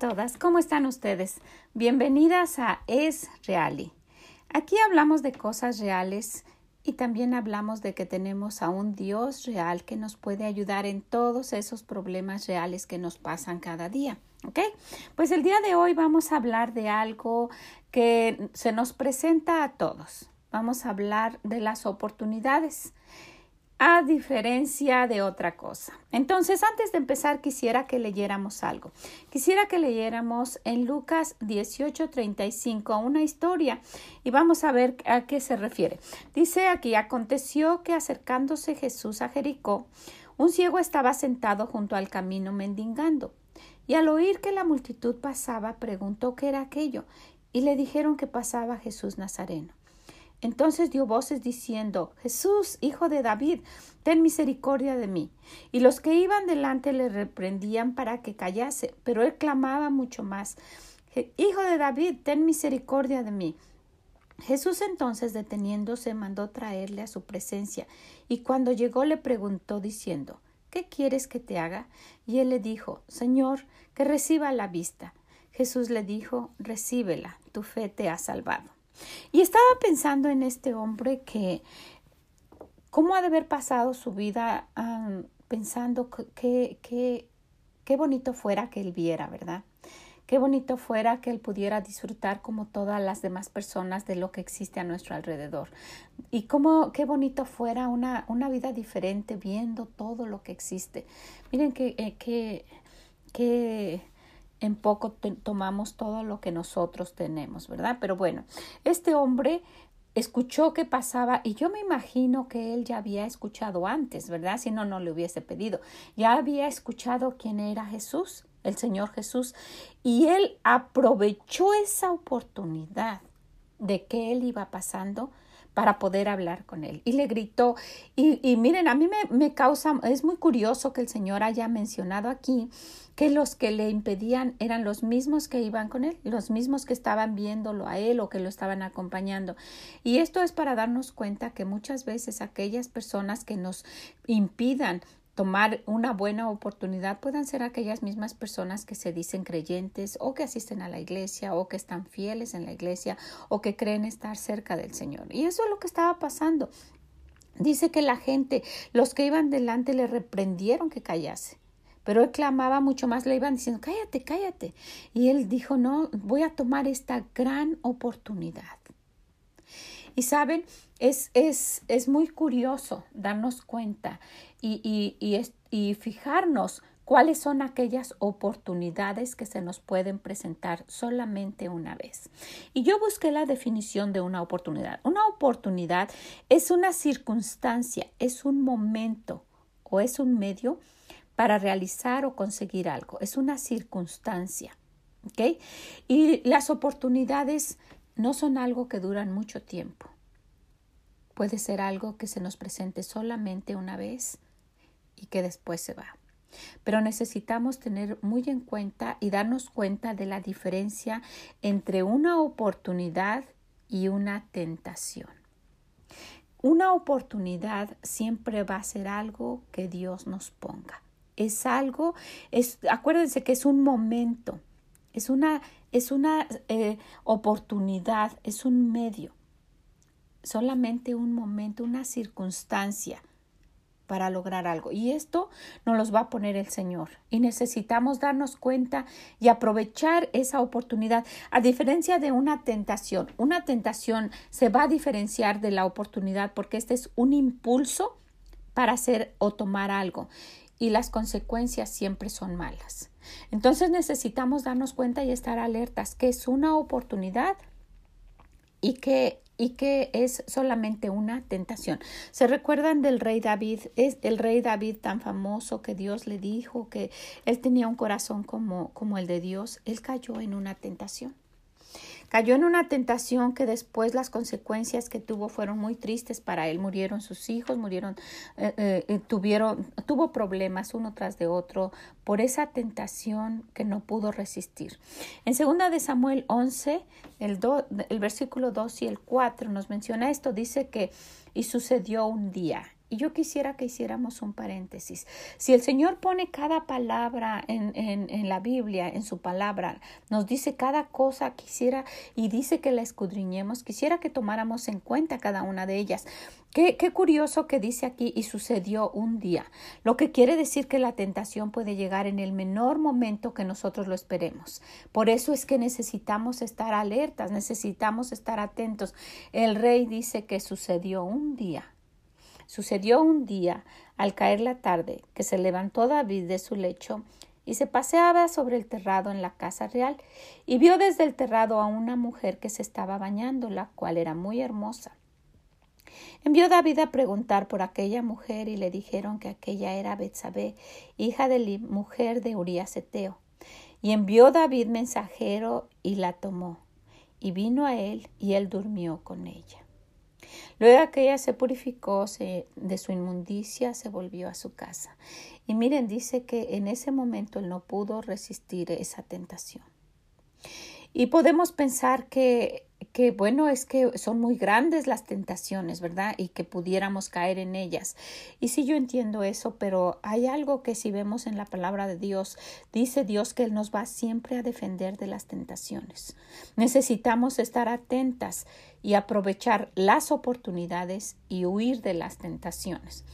todas, ¿cómo están ustedes? Bienvenidas a Es Reali. Aquí hablamos de cosas reales y también hablamos de que tenemos a un Dios real que nos puede ayudar en todos esos problemas reales que nos pasan cada día. ¿Ok? Pues el día de hoy vamos a hablar de algo que se nos presenta a todos. Vamos a hablar de las oportunidades a diferencia de otra cosa. Entonces, antes de empezar, quisiera que leyéramos algo. Quisiera que leyéramos en Lucas 18:35 una historia y vamos a ver a qué se refiere. Dice aquí, aconteció que acercándose Jesús a Jericó, un ciego estaba sentado junto al camino mendigando. Y al oír que la multitud pasaba, preguntó qué era aquello, y le dijeron que pasaba Jesús Nazareno. Entonces dio voces diciendo Jesús, hijo de David, ten misericordia de mí. Y los que iban delante le reprendían para que callase, pero él clamaba mucho más Hijo de David, ten misericordia de mí. Jesús entonces deteniéndose mandó traerle a su presencia, y cuando llegó le preguntó diciendo ¿Qué quieres que te haga? Y él le dijo Señor, que reciba la vista. Jesús le dijo Recíbela, tu fe te ha salvado. Y estaba pensando en este hombre que, ¿cómo ha de haber pasado su vida pensando que, que, qué bonito fuera que él viera, ¿verdad? Qué bonito fuera que él pudiera disfrutar como todas las demás personas de lo que existe a nuestro alrededor. Y cómo, qué bonito fuera una, una vida diferente viendo todo lo que existe. Miren que, eh, que, que en poco tomamos todo lo que nosotros tenemos, ¿verdad? Pero bueno, este hombre escuchó que pasaba y yo me imagino que él ya había escuchado antes, ¿verdad? Si no, no le hubiese pedido. Ya había escuchado quién era Jesús, el Señor Jesús, y él aprovechó esa oportunidad de que él iba pasando para poder hablar con él. Y le gritó, y, y miren, a mí me, me, causa, es muy curioso que el Señor haya mencionado aquí que los que le impedían eran los mismos que iban con él, los mismos que estaban viéndolo a él o que lo estaban acompañando. Y esto es para darnos cuenta que muchas veces aquellas personas que nos impidan tomar una buena oportunidad puedan ser aquellas mismas personas que se dicen creyentes o que asisten a la iglesia o que están fieles en la iglesia o que creen estar cerca del Señor. Y eso es lo que estaba pasando. Dice que la gente, los que iban delante le reprendieron que callase. Pero él clamaba mucho más, le iban diciendo, cállate, cállate. Y él dijo, no, voy a tomar esta gran oportunidad. Y saben, es, es, es muy curioso darnos cuenta y, y, y, y fijarnos cuáles son aquellas oportunidades que se nos pueden presentar solamente una vez. Y yo busqué la definición de una oportunidad. Una oportunidad es una circunstancia, es un momento o es un medio para realizar o conseguir algo. Es una circunstancia. Y las oportunidades no son algo que duran mucho tiempo. Puede ser algo que se nos presente solamente una vez y que después se va. Pero necesitamos tener muy en cuenta y darnos cuenta de la diferencia entre una oportunidad y una tentación. Una oportunidad siempre va a ser algo que Dios nos ponga. Es algo, es, acuérdense que es un momento, es una, es una eh, oportunidad, es un medio, solamente un momento, una circunstancia para lograr algo. Y esto nos los va a poner el Señor. Y necesitamos darnos cuenta y aprovechar esa oportunidad. A diferencia de una tentación, una tentación se va a diferenciar de la oportunidad porque este es un impulso para hacer o tomar algo. Y las consecuencias siempre son malas. Entonces necesitamos darnos cuenta y estar alertas que es una oportunidad y que y que es solamente una tentación. ¿Se recuerdan del rey David? Es el rey David tan famoso que Dios le dijo que él tenía un corazón como, como el de Dios. Él cayó en una tentación. Cayó en una tentación que después las consecuencias que tuvo fueron muy tristes para él. Murieron sus hijos, murieron, eh, eh, eh, tuvieron, tuvo problemas uno tras de otro por esa tentación que no pudo resistir. En segunda de Samuel 11, el, el versículo 2 y el 4 nos menciona esto. Dice que y sucedió un día Y yo quisiera que hiciéramos un paréntesis. Si el Señor pone cada palabra en, en, la Biblia, en su palabra, nos dice cada cosa, quisiera y dice que la escudriñemos, quisiera que tomáramos en cuenta cada una de ellas. Qué, qué curioso que dice aquí y sucedió un día, lo que quiere decir que la tentación puede llegar en el menor momento que nosotros lo esperemos. Por eso es que necesitamos estar alertas, necesitamos estar atentos. El rey dice que sucedió un día. Sucedió un día, al caer la tarde, que se levantó David de su lecho y se paseaba sobre el terrado en la casa real, y vio desde el terrado a una mujer que se estaba bañando, la cual era muy hermosa. Envió David a preguntar por aquella mujer y le dijeron que aquella era Betsabé, hija de la mujer de Urías Eteo. Y envió David mensajero y la tomó, y vino a él, y él durmió con ella. Luego que ella se purificó de su inmundicia, se volvió a su casa. Y miren, dice que en ese momento él no pudo resistir esa tentación. Y podemos pensar que que bueno es que son muy grandes las tentaciones, ¿verdad? Y que pudiéramos caer en ellas. Y sí yo entiendo eso, pero hay algo que si vemos en la palabra de Dios, dice Dios que Él nos va siempre a defender de las tentaciones. Necesitamos estar atentas y aprovechar las oportunidades y huir de las tentaciones.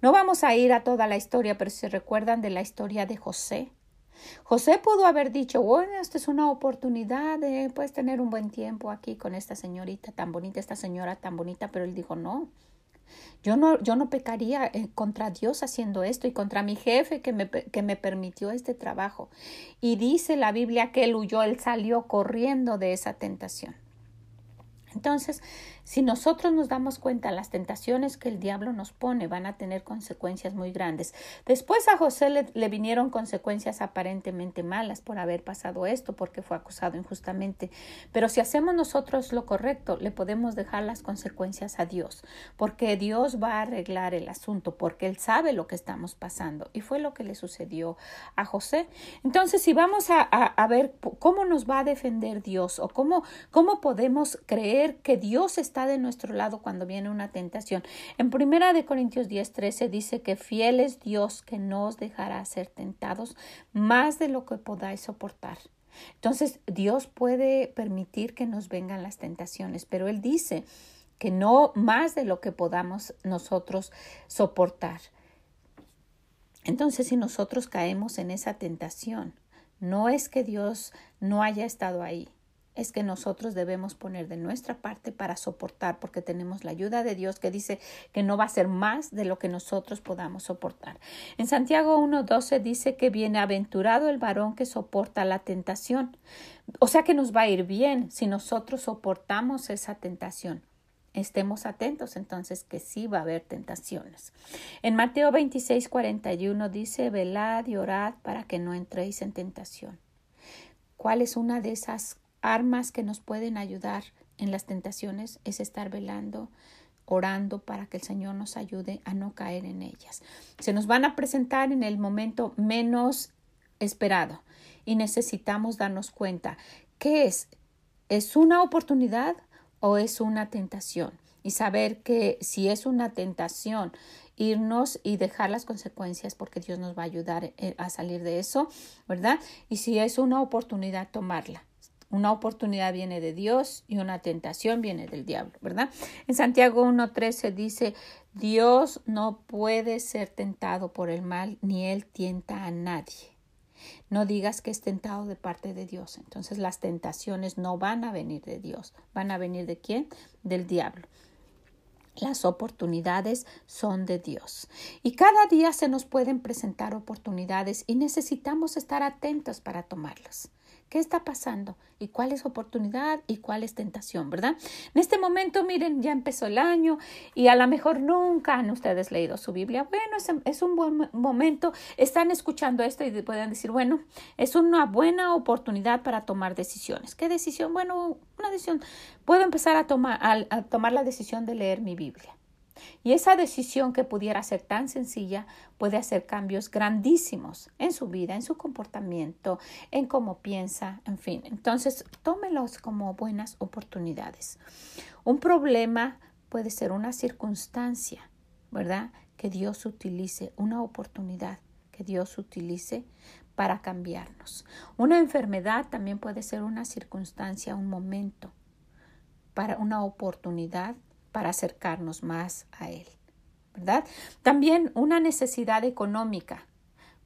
No vamos a ir a toda la historia, pero si recuerdan de la historia de José, José pudo haber dicho, bueno, esta es una oportunidad de pues, tener un buen tiempo aquí con esta señorita tan bonita, esta señora tan bonita, pero él dijo, no, yo no, yo no pecaría eh, contra Dios haciendo esto y contra mi jefe que me, que me permitió este trabajo. Y dice la Biblia que él huyó, él salió corriendo de esa tentación. Entonces, si nosotros nos damos cuenta, las tentaciones que el diablo nos pone van a tener consecuencias muy grandes. Después a José le, vinieron consecuencias aparentemente malas por haber pasado esto, porque fue acusado injustamente. Pero si hacemos nosotros lo correcto, le podemos dejar las consecuencias a Dios, porque Dios va a arreglar el asunto, porque Él sabe lo que estamos pasando. Y fue lo que le sucedió a José. Entonces, si vamos a, a ver cómo nos va a defender Dios o cómo, cómo podemos creer que Dios está de nuestro lado cuando viene una tentación. En primera de Corintios 10, 13 dice que fiel es Dios que no os dejará ser tentados más de lo que podáis soportar. Entonces, Dios puede permitir que nos vengan las tentaciones, pero Él dice que no más de lo que podamos nosotros soportar. Entonces, si nosotros caemos en esa tentación, no es que Dios no haya estado ahí, es que nosotros debemos poner de nuestra parte para soportar, porque tenemos la ayuda de Dios que dice que no va a ser más de lo que nosotros podamos soportar. En Santiago 1.12 dice que bienaventurado el varón que soporta la tentación. O sea que nos va a ir bien si nosotros soportamos esa tentación. Estemos atentos entonces que sí va a haber tentaciones. En Mateo 26.41 dice, velad y orad para que no entréis en tentación. ¿Cuál es una de esas armas que nos pueden ayudar en las tentaciones es estar velando, orando para que el Señor nos ayude a no caer en ellas. Se nos van a presentar en el momento menos esperado y necesitamos darnos cuenta qué es. ¿Es una oportunidad o es una tentación? Y saber que si es una tentación, irnos y dejar las consecuencias porque Dios nos va a ayudar eh, a salir de eso, ¿verdad? Y si es una oportunidad, tomarla. Una oportunidad viene de Dios y una tentación viene del diablo, ¿verdad? En Santiago 1.13 dice, Dios no puede ser tentado por el mal, ni él tienta a nadie. No digas que es tentado de parte de Dios. Entonces las tentaciones no van a venir de Dios. ¿Van a venir de quién? Del diablo. Las oportunidades son de Dios. Y cada día se nos pueden presentar oportunidades y necesitamos estar atentos para tomarlas. ¿Qué está pasando? ¿Y cuál es oportunidad? ¿Y cuál es tentación? ¿Verdad? En este momento, miren, ya empezó el año y a lo mejor nunca han ustedes leído su Biblia. Bueno, es, es un buen momento. Están escuchando esto y pueden decir, bueno, es una buena oportunidad para tomar decisiones. ¿Qué decisión? Bueno, una decisión. Puedo empezar a tomar, a tomar la decisión de leer mi Biblia. Y esa decisión que pudiera ser tan sencilla puede hacer cambios grandísimos en su vida, en su comportamiento, en cómo piensa, en fin. Entonces, tómelos como buenas oportunidades. Un problema puede ser una circunstancia, ¿verdad? que Dios utilice, una oportunidad que Dios utilice para cambiarnos. Una enfermedad también puede ser una circunstancia, un momento, para una oportunidad para acercarnos más a Él. ¿Verdad? También una necesidad económica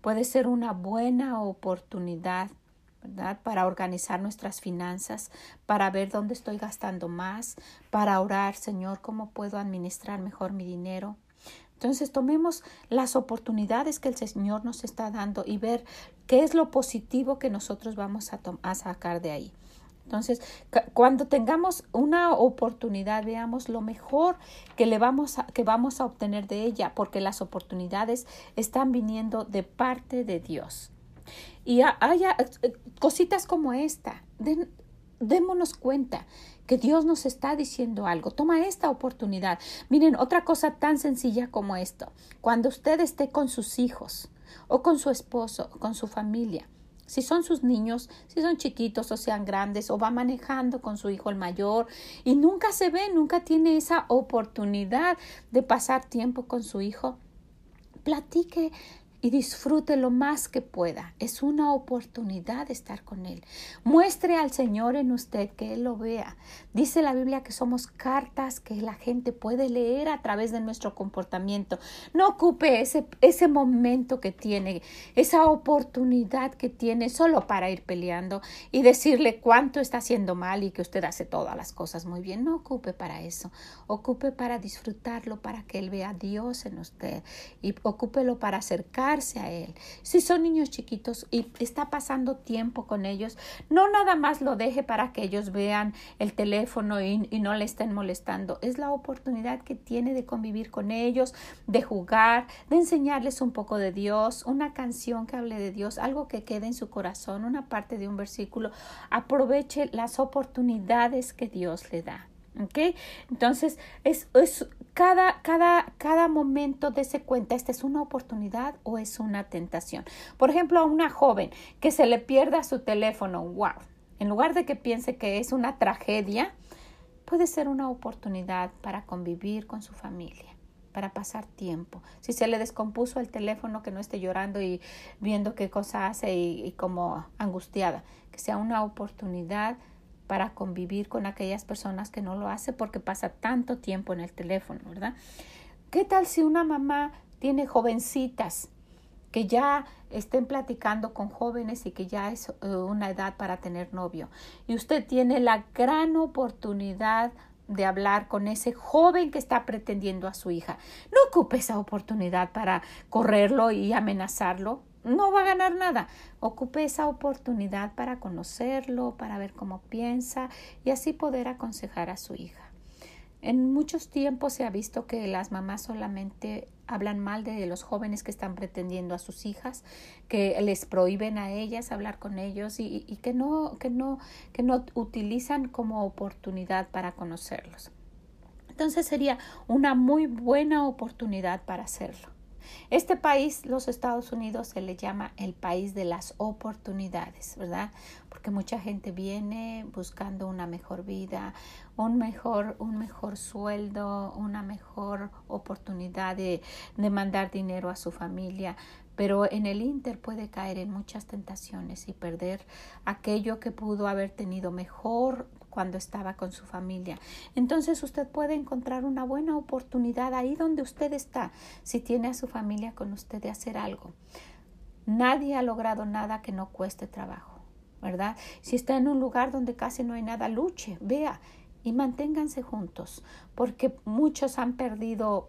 puede ser una buena oportunidad ¿verdad? Para organizar nuestras finanzas, para ver dónde estoy gastando más, para orar, Señor, cómo puedo administrar mejor mi dinero. Entonces tomemos las oportunidades que el Señor nos está dando y ver qué es lo positivo que nosotros vamos a, a sacar de ahí. Entonces, cuando tengamos una oportunidad, veamos lo mejor que le vamos a, que vamos a obtener de ella, porque las oportunidades están viniendo de parte de Dios. Y haya eh, cositas como esta, démonos cuenta que Dios nos está diciendo algo. Toma esta oportunidad. Miren, otra cosa tan sencilla como esto. Cuando usted esté con sus hijos o con su esposo, o con su familia, si son sus niños, si son chiquitos o sean grandes, o va manejando con su hijo el mayor y nunca se ve, nunca tiene esa oportunidad de pasar tiempo con su hijo, platique y disfrute lo más que pueda. Es una oportunidad de estar con Él. Muestre al Señor en usted que Él lo vea. Dice la Biblia que somos cartas que la gente puede leer a través de nuestro comportamiento. No ocupe ese, ese momento que tiene, esa oportunidad que tiene solo para ir peleando y decirle cuánto está haciendo mal y que usted hace todas las cosas muy bien. No ocupe para eso. Ocupe para disfrutarlo, para que Él vea a Dios en usted y ocúpelo para acercar a Él. Si son niños chiquitos y está pasando tiempo con ellos, no nada más lo deje para que ellos vean el teléfono y, y no le estén molestando. Es la oportunidad que tiene de convivir con ellos, de jugar, de enseñarles un poco de Dios, una canción que hable de Dios, algo que quede en su corazón, una parte de un versículo. Aproveche las oportunidades que Dios le da. ¿Ok? Entonces, es, es cada, cada, cada momento dése cuenta, ¿esta es una oportunidad o es una tentación? Por ejemplo, a una joven que se le pierda su teléfono, wow, en lugar de que piense que es una tragedia, puede ser una oportunidad para convivir con su familia para pasar tiempo. Si se le descompuso el teléfono, que no esté llorando y viendo qué cosa hace y, y como angustiada, que sea una oportunidad para convivir con aquellas personas que no lo hace porque pasa tanto tiempo en el teléfono, ¿verdad? ¿Qué tal si una mamá tiene jovencitas que ya estén platicando con jóvenes y que ya es eh, una edad para tener novio y usted tiene la gran oportunidad de hablar con ese joven que está pretendiendo a su hija. No ocupe esa oportunidad para correrlo y amenazarlo no va a ganar nada. Ocupe esa oportunidad para conocerlo, para ver cómo piensa y así poder aconsejar a su hija. En muchos tiempos se ha visto que las mamás solamente hablan mal de los jóvenes que están pretendiendo a sus hijas, que les prohíben a ellas hablar con ellos y, que, no, que, no, que no utilizan como oportunidad para conocerlos. Entonces sería una muy buena oportunidad para hacerlo. Este país, los Estados Unidos, se le llama el país de las oportunidades, ¿verdad? Porque mucha gente viene buscando una mejor vida, un mejor, un mejor sueldo, una mejor oportunidad de, de mandar dinero a su familia, pero en el Inter puede caer en muchas tentaciones y perder aquello que pudo haber tenido mejor cuando estaba con su familia. Entonces usted puede encontrar una buena oportunidad ahí donde usted está, si tiene a su familia con usted de hacer algo. Nadie ha logrado nada que no cueste trabajo, ¿verdad? Si está en un lugar donde casi no hay nada, luche, vea y manténganse juntos, porque muchos han perdido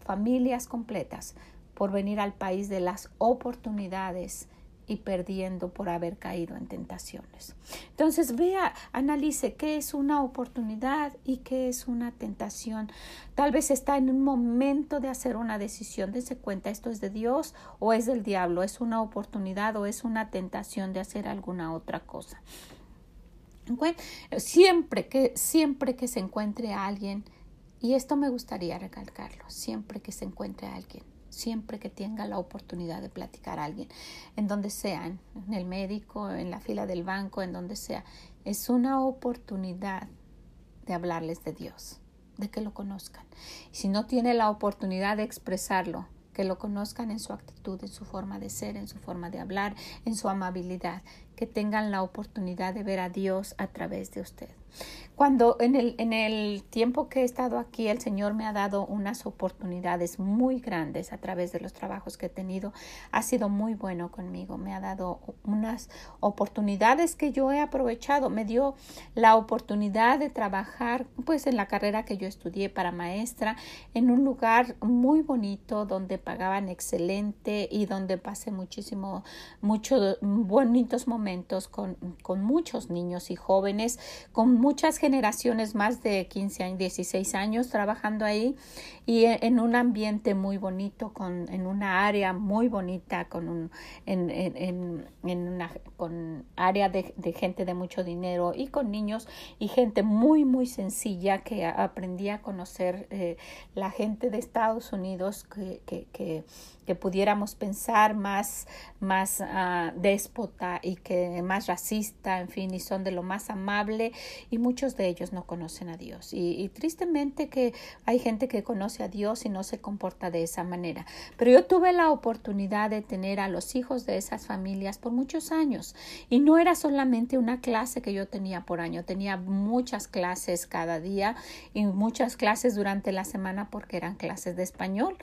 familias completas por venir al país de las oportunidades y perdiendo por haber caído en tentaciones. Entonces vea, analice qué es una oportunidad y qué es una tentación. Tal vez está en un momento de hacer una decisión, dése cuenta, esto es de Dios o es del diablo, es una oportunidad o es una tentación de hacer alguna otra cosa. siempre que siempre que se encuentre a alguien y esto me gustaría recalcarlo, siempre que se encuentre a alguien siempre que tenga la oportunidad de platicar a alguien, en donde sea, en el médico, en la fila del banco, en donde sea. Es una oportunidad de hablarles de Dios. de que lo conozcan. Si no tiene la oportunidad de expresarlo, que lo conozcan en su actitud, en su forma de ser, en su forma de hablar, en su amabilidad, que tengan la oportunidad de ver a Dios a través de usted. Cuando en el, en el tiempo que he estado aquí, el Señor me ha dado unas oportunidades muy grandes a través de los trabajos que he tenido. Ha sido muy bueno conmigo. Me ha dado unas oportunidades que yo he aprovechado. Me dio la oportunidad de trabajar pues en la carrera que yo estudié para maestra en un lugar muy bonito donde pagaban excelente y donde pasé muchísimo, muchos bonitos momentos con, con muchos niños y jóvenes, con muchas generaciones, más de 15 años, 16 años trabajando ahí y e, en un ambiente muy bonito, con, en una área muy bonita, con un, en, en, en una con área de, de, gente de mucho dinero y con niños y gente muy, muy sencilla que aprendí a conocer eh, la gente de Estados Unidos que, que, que que pudiéramos pensar más, más uh, déspota y que más racista, en fin, y son de lo más amable y muchos de ellos no conocen a Dios. Y, y, tristemente que hay gente que conoce a Dios y no se comporta de esa manera. Pero yo tuve la oportunidad de tener a los hijos de esas familias por muchos años y no era solamente una clase que yo tenía por año, tenía muchas clases cada día y muchas clases durante la semana porque eran clases de español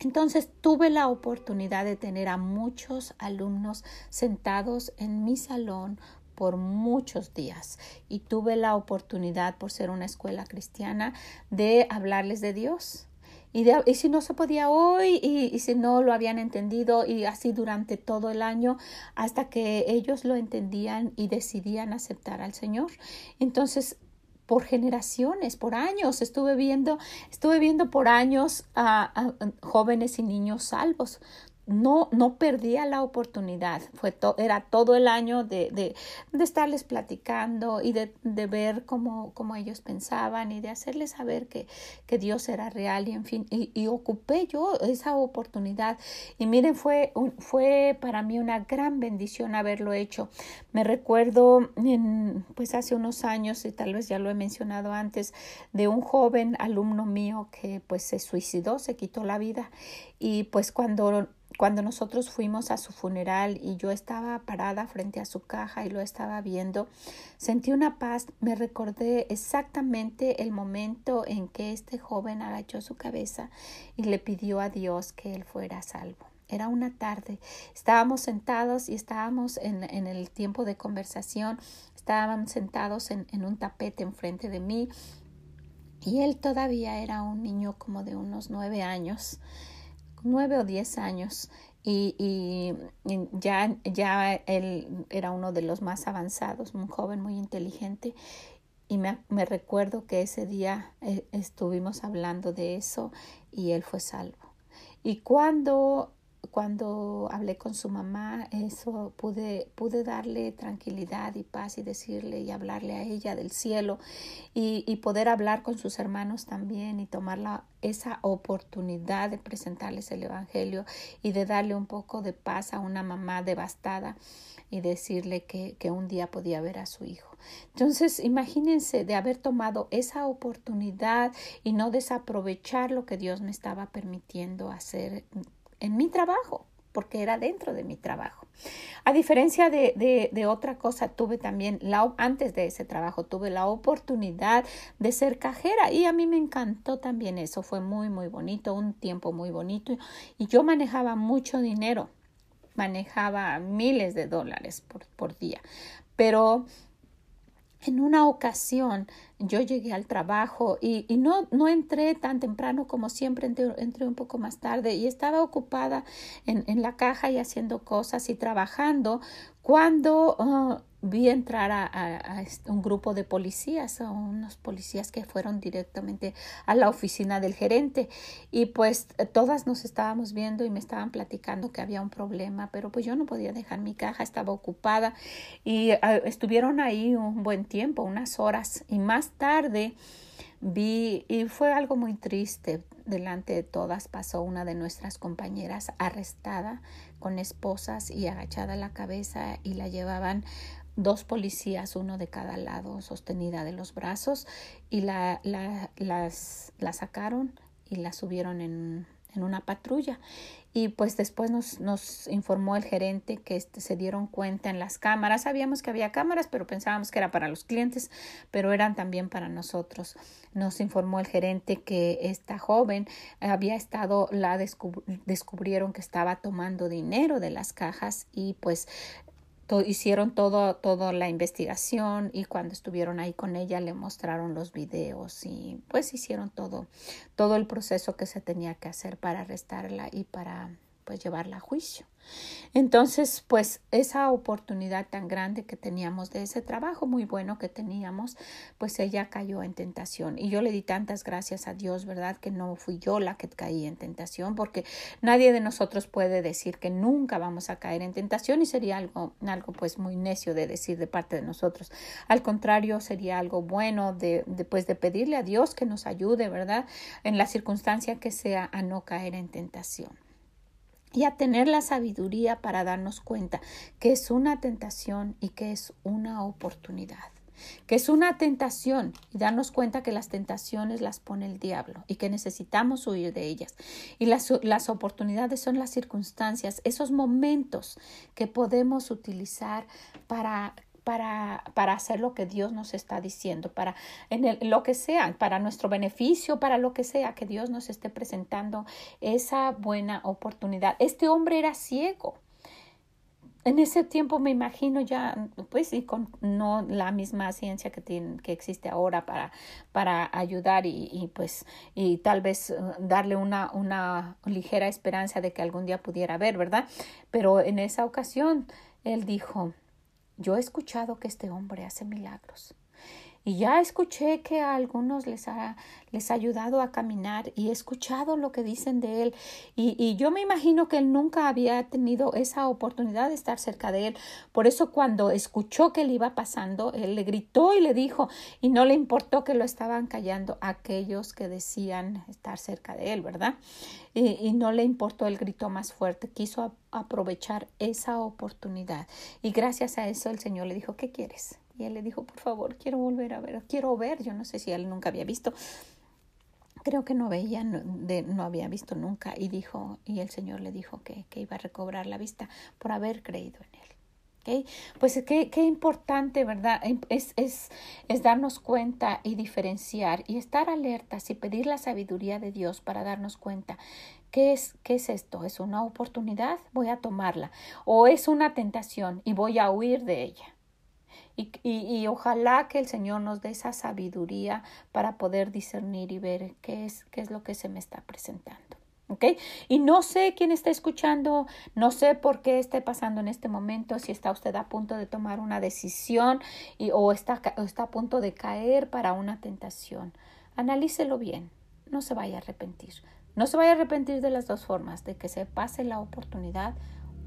entonces tuve la oportunidad de tener a muchos alumnos sentados en mi salón por muchos días y tuve la oportunidad, por ser una escuela cristiana, de hablarles de Dios. Y, si no se podía hoy y, y, si no lo habían entendido y así durante todo el año hasta que ellos lo entendían y decidían aceptar al Señor. Entonces por generaciones, por años. Estuve viendo, estuve viendo por años a, jóvenes y niños salvos no, no perdía la oportunidad. Fue era todo el año de, de, de estarles platicando y de, de ver cómo, cómo, ellos pensaban y de hacerles saber que, que Dios era real y en fin, y, ocupé yo esa oportunidad. Y miren, fue, fue para mí una gran bendición haberlo hecho. Me recuerdo, pues hace unos años, y tal vez ya lo he mencionado antes, de un joven alumno mío que pues se suicidó, se quitó la vida. Y pues cuando cuando nosotros fuimos a su funeral y yo estaba parada frente a su caja y lo estaba viendo, sentí una paz, me recordé exactamente el momento en que este joven agachó su cabeza y le pidió a Dios que él fuera salvo. Era una tarde, estábamos sentados y estábamos en, en el tiempo de conversación, estábamos sentados en, en un tapete enfrente de mí y él todavía era un niño como de unos nueve años nueve o diez años y, y, ya, ya él era uno de los más avanzados, un joven muy inteligente y me, recuerdo que ese día eh, estuvimos hablando de eso y él fue salvo. Y cuando cuando hablé con su mamá, eso pude, pude darle tranquilidad y paz y decirle y hablarle a ella del cielo y, poder hablar con sus hermanos también y tomar la, esa oportunidad de presentarles el Evangelio y de darle un poco de paz a una mamá devastada y decirle que, que un día podía ver a su hijo. Entonces, imagínense de haber tomado esa oportunidad y no desaprovechar lo que Dios me estaba permitiendo hacer en mi trabajo, porque era dentro de mi trabajo. A diferencia de, de, otra cosa, tuve también, la, antes de ese trabajo, tuve la oportunidad de ser cajera y a mí me encantó también eso, fue muy, muy bonito, un tiempo muy bonito y yo manejaba mucho dinero, manejaba miles de dólares por, por día, pero en una ocasión yo llegué al trabajo y, y no, no entré tan temprano como siempre, entré, entré, un poco más tarde y estaba ocupada en, en la caja y haciendo cosas y trabajando cuando uh, vi entrar a, a, a, un grupo de policías, a unos policías que fueron directamente a la oficina del gerente y pues todas nos estábamos viendo y me estaban platicando que había un problema, pero pues yo no podía dejar mi caja, estaba ocupada y uh, estuvieron ahí un buen tiempo, unas horas y más tarde vi y fue algo muy triste. Delante de todas pasó una de nuestras compañeras arrestada con esposas y agachada la cabeza y la llevaban dos policías, uno de cada lado, sostenida de los brazos, y la, la, las, la sacaron y la subieron en, en una patrulla. Y pues después nos, nos informó el gerente que este, se dieron cuenta en las cámaras. Sabíamos que había cámaras, pero pensábamos que era para los clientes, pero eran también para nosotros. Nos informó el gerente que esta joven había estado, la descubrieron que estaba tomando dinero de las cajas y pues hicieron todo, toda la investigación y cuando estuvieron ahí con ella le mostraron los videos y pues hicieron todo, todo el proceso que se tenía que hacer para arrestarla y para pues llevarla a juicio. Entonces, pues esa oportunidad tan grande que teníamos de ese trabajo muy bueno que teníamos, pues ella cayó en tentación. Y yo le di tantas gracias a Dios, ¿verdad? Que no fui yo la que caí en tentación, porque nadie de nosotros puede decir que nunca vamos a caer en tentación y sería algo, algo pues muy necio de decir de parte de nosotros. Al contrario, sería algo bueno de, pues, de pedirle a Dios que nos ayude, ¿verdad? En la circunstancia que sea a no caer en tentación y a tener la sabiduría para darnos cuenta que es una tentación y que es una oportunidad que es una tentación y darnos cuenta que las tentaciones las pone el diablo y que necesitamos huir de ellas. Y las, las oportunidades son las circunstancias, esos momentos que podemos utilizar para para, para hacer lo que Dios nos está diciendo, para en el, lo que sea, para nuestro beneficio, para lo que sea, que Dios nos esté presentando esa buena oportunidad. Este hombre era ciego. En ese tiempo me imagino ya, pues, y con no la misma ciencia que, tiene, que existe ahora para, para ayudar y, y, pues, y tal vez uh, darle una, una ligera esperanza de que algún día pudiera ver, ¿verdad? Pero en esa ocasión él dijo, yo he escuchado que este hombre hace milagros. Y ya escuché que a algunos les ha, les ha ayudado a caminar y he escuchado lo que dicen de él. Y, y, yo me imagino que él nunca había tenido esa oportunidad de estar cerca de él. Por eso cuando escuchó que él iba pasando, él le gritó y le dijo, y no le importó que lo estaban callando aquellos que decían estar cerca de él, ¿verdad? Y, y no le importó el grito más fuerte, quiso aprovechar esa oportunidad. Y gracias a eso el Señor le dijo, ¿qué quieres? Y él le dijo, por favor, quiero volver a ver, quiero ver. Yo no sé si él nunca había visto. Creo que no veía, no, de, no había visto nunca. Y dijo, y el Señor le dijo que, que iba a recobrar la vista por haber creído en él. ¿Okay? Pues qué, qué importante, ¿verdad? Es, es, es darnos cuenta y diferenciar y estar alertas y pedir la sabiduría de Dios para darnos cuenta ¿Qué es, ¿Qué es esto? ¿Es una oportunidad? Voy a tomarla. ¿O es una tentación y voy a huir de ella? Y, ojalá que el Señor nos dé esa sabiduría para poder discernir y ver qué es, qué es lo que se me está presentando. ¿Ok? Y no sé quién está escuchando, no sé por qué esté pasando en este momento, si está usted a punto de tomar una decisión y, o, está, o está a punto de caer para una tentación. Analícelo bien, no se vaya a arrepentir. No se vaya a arrepentir de las dos formas, de que se pase la oportunidad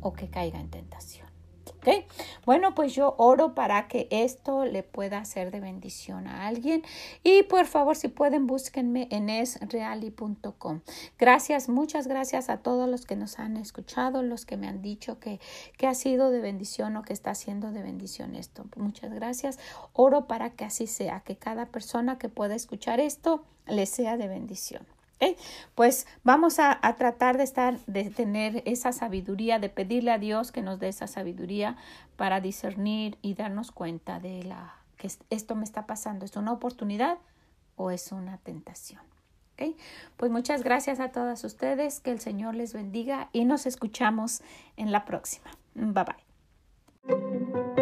o que caiga en tentación. ¿Ok? Bueno, pues yo oro para que esto le pueda ser de bendición a alguien. Y por favor, si pueden, búsquenme en esreali.com. Gracias, muchas gracias a todos los que nos han escuchado, los que me han dicho que, que ha sido de bendición o que está siendo de bendición esto. Muchas gracias. Oro para que así sea, que cada persona que pueda escuchar esto le sea de bendición. Pues vamos a, tratar de estar, de tener esa sabiduría, de pedirle a Dios que nos dé esa sabiduría para discernir y darnos cuenta de la que esto me está pasando, ¿es una oportunidad o es una tentación? Pues muchas gracias a todas ustedes, que el Señor les bendiga y nos escuchamos en la próxima. Bye bye.